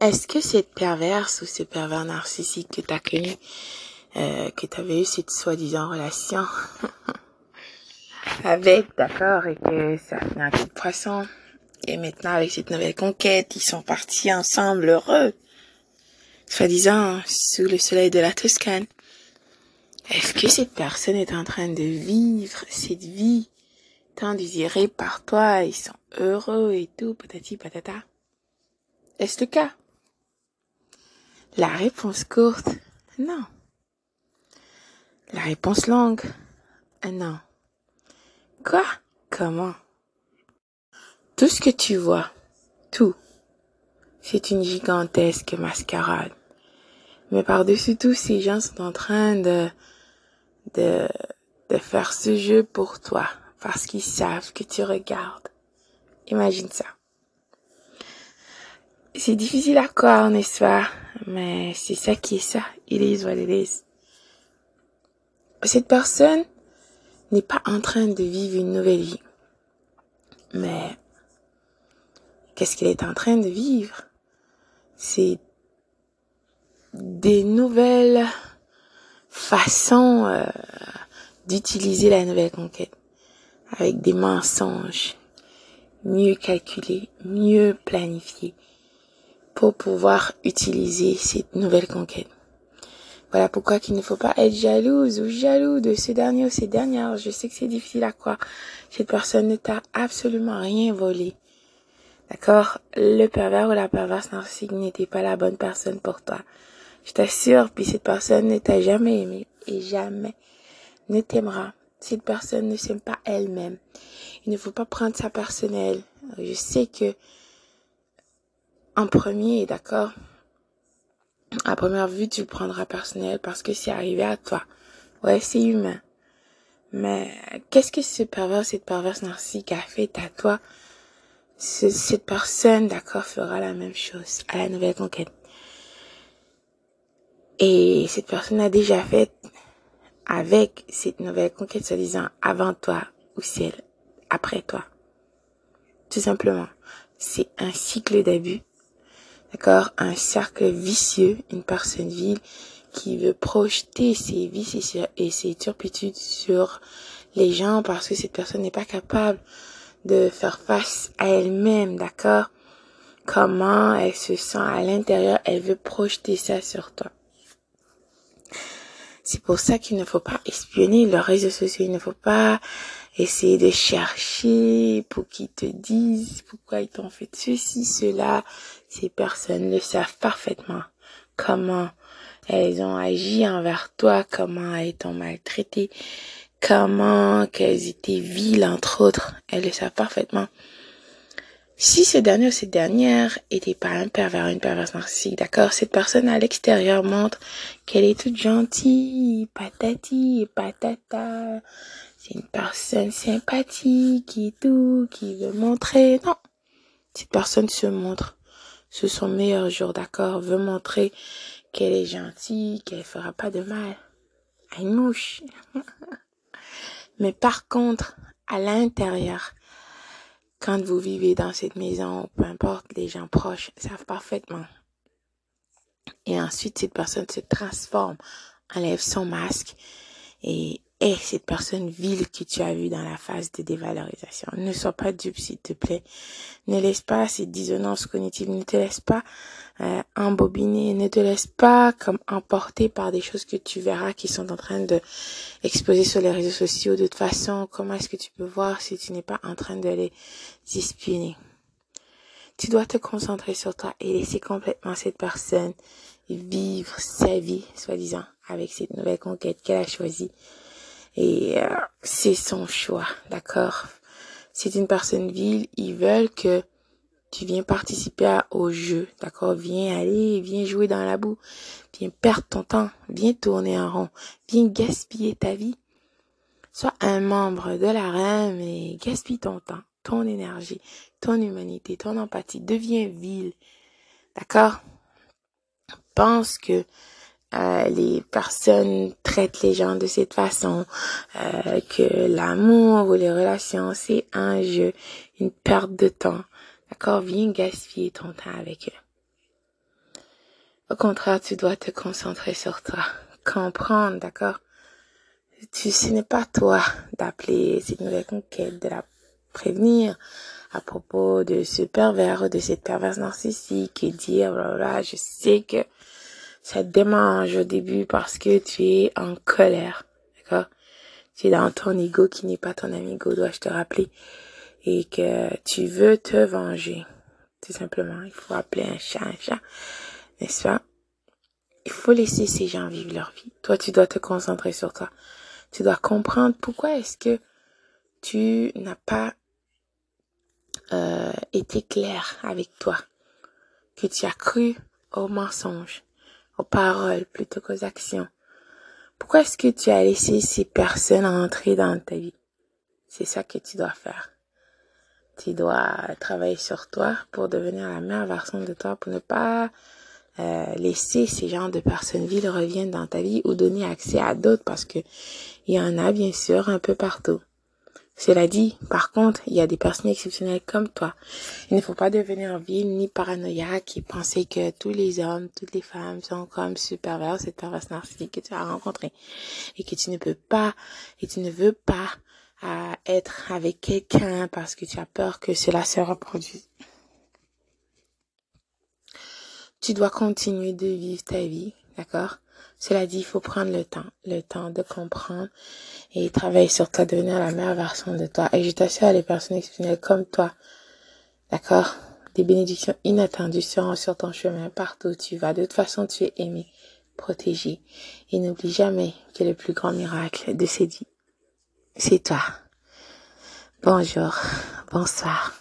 Est-ce que cette perverse ou ce pervers narcissique que t'as connu, euh, que t'avais eu cette soi-disant relation avec, d'accord, et que ça a un coup de poisson, et maintenant avec cette nouvelle conquête, ils sont partis ensemble heureux, soi-disant sous le soleil de la Toscane. Est-ce que cette personne est en train de vivre cette vie tant désirée par toi, ils sont heureux et tout, patati patata? Est-ce le cas? La réponse courte, non. La réponse longue, non. Quoi? Comment? Tout ce que tu vois, tout, c'est une gigantesque mascarade. Mais par-dessus tout, ces gens sont en train de, de, de faire ce jeu pour toi, parce qu'ils savent que tu regardes. Imagine ça. C'est difficile à croire, n'est-ce pas? Mais c'est ça qui est ça. Il est what it is. Cette personne n'est pas en train de vivre une nouvelle vie. Mais qu'est-ce qu'elle est en train de vivre? C'est des nouvelles façons euh, d'utiliser la nouvelle conquête avec des mensonges mieux calculés, mieux planifiés pour pouvoir utiliser cette nouvelle conquête. Voilà pourquoi qu'il ne faut pas être jalouse ou jaloux de ce dernier ou ces dernières. Je sais que c'est difficile à croire. Cette personne ne t'a absolument rien volé. D'accord? Le pervers ou la perverse narcissique n'était pas la bonne personne pour toi. Je t'assure, puis cette personne ne t'a jamais aimé et jamais ne t'aimera. Cette personne ne s'aime pas elle-même. Il ne faut pas prendre ça personnel. Je sais que en premier, d'accord? À première vue, tu le prendras personnel parce que c'est arrivé à toi. Ouais, c'est humain. Mais qu'est-ce que ce pervers, cette perverse narcissique a fait à toi? cette personne, d'accord, fera la même chose à la nouvelle conquête. Et cette personne a déjà fait avec cette nouvelle conquête, se disant avant toi ou celle après toi. Tout simplement. C'est un cycle d'abus d'accord, un cercle vicieux, une personne vile qui veut projeter ses vices et ses turpitudes sur les gens parce que cette personne n'est pas capable de faire face à elle-même, d'accord? Comment elle se sent à l'intérieur, elle veut projeter ça sur toi. C'est pour ça qu'il ne faut pas espionner leurs réseaux sociaux, il ne faut pas essayer de chercher pour qu'ils te disent pourquoi ils t'ont fait ceci, cela. Ces personnes le savent parfaitement comment elles ont agi envers toi, comment elles t'ont maltraité, comment qu'elles étaient viles, entre autres. Elles le savent parfaitement. Si ce dernier ou cette dernière était pas un pervers, une perverse narcissique, d'accord, cette personne à l'extérieur montre qu'elle est toute gentille, patati patata, c'est une personne sympathique et tout, qui veut montrer, non. Cette personne se montre sous son meilleur jour, d'accord, veut montrer qu'elle est gentille, qu'elle fera pas de mal à une mouche. Mais par contre, à l'intérieur, quand vous vivez dans cette maison, peu importe, les gens proches savent parfaitement. Et ensuite, cette personne se transforme, enlève son masque et est cette personne vile que tu as vue dans la phase de dévalorisation. Ne sois pas dupe, s'il te plaît. Ne laisse pas cette dissonance cognitive, ne te laisse pas euh, embobiner, ne te laisse pas comme emporter par des choses que tu verras qui sont en train de exposer sur les réseaux sociaux. De toute façon, comment est-ce que tu peux voir si tu n'es pas en train de les espionner? Tu dois te concentrer sur toi et laisser complètement cette personne vivre sa vie, soi-disant, avec cette nouvelle conquête qu'elle a choisie. Et euh, c'est son choix, d'accord? C'est une personne vile, ils veulent que tu viens participer au jeu, d'accord? Viens aller, viens jouer dans la boue, viens perdre ton temps, viens tourner en rond, viens gaspiller ta vie. Sois un membre de la reine et gaspille ton temps, ton énergie, ton humanité, ton empathie. Deviens vil, d'accord? Pense que euh, les personnes traitent les gens de cette façon, euh, que l'amour ou les relations, c'est un jeu, une perte de temps. D'accord? Viens gaspiller ton temps avec eux. Au contraire, tu dois te concentrer sur toi, comprendre, d'accord? Tu, Ce n'est pas toi d'appeler cette nouvelle conquête, de la prévenir à propos de ce pervers, de cette perverse narcissique et dire, voilà, je sais que ça te démange au début parce que tu es en colère, d'accord? Tu es dans ton ego qui n'est pas ton amigo, dois-je te rappeler, et que tu veux te venger, tout simplement. Il faut appeler un chat un chat n'est-ce pas? Il faut laisser ces gens vivre leur vie. Toi, tu dois te concentrer sur toi. Tu dois comprendre pourquoi est-ce que tu n'as pas euh, été clair avec toi, que tu as cru aux mensonges, aux paroles plutôt qu'aux actions. Pourquoi est-ce que tu as laissé ces personnes entrer dans ta vie? C'est ça que tu dois faire. Tu dois travailler sur toi pour devenir la meilleure version de toi, pour ne pas euh, laisser ces genres de personnes vides reviennent dans ta vie ou donner accès à d'autres parce que il y en a bien sûr un peu partout. Cela dit, par contre, il y a des personnes exceptionnelles comme toi. Il ne faut pas devenir vil ni paranoïaque et penser que tous les hommes, toutes les femmes sont comme ce pervers, cette perverse narcissique que tu as rencontré et que tu ne peux pas et tu ne veux pas euh, être avec quelqu'un parce que tu as peur que cela se reproduise. Tu dois continuer de vivre ta vie, d'accord? Cela dit, il faut prendre le temps, le temps de comprendre et travailler sur toi, devenir la meilleure version de toi. Et je t'assure, les personnes exceptionnelles comme toi, d'accord Des bénédictions inattendues seront sur ton chemin partout où tu vas. De toute façon, tu es aimé, protégé. Et n'oublie jamais que le plus grand miracle de ces vies, c'est toi. Bonjour, bonsoir.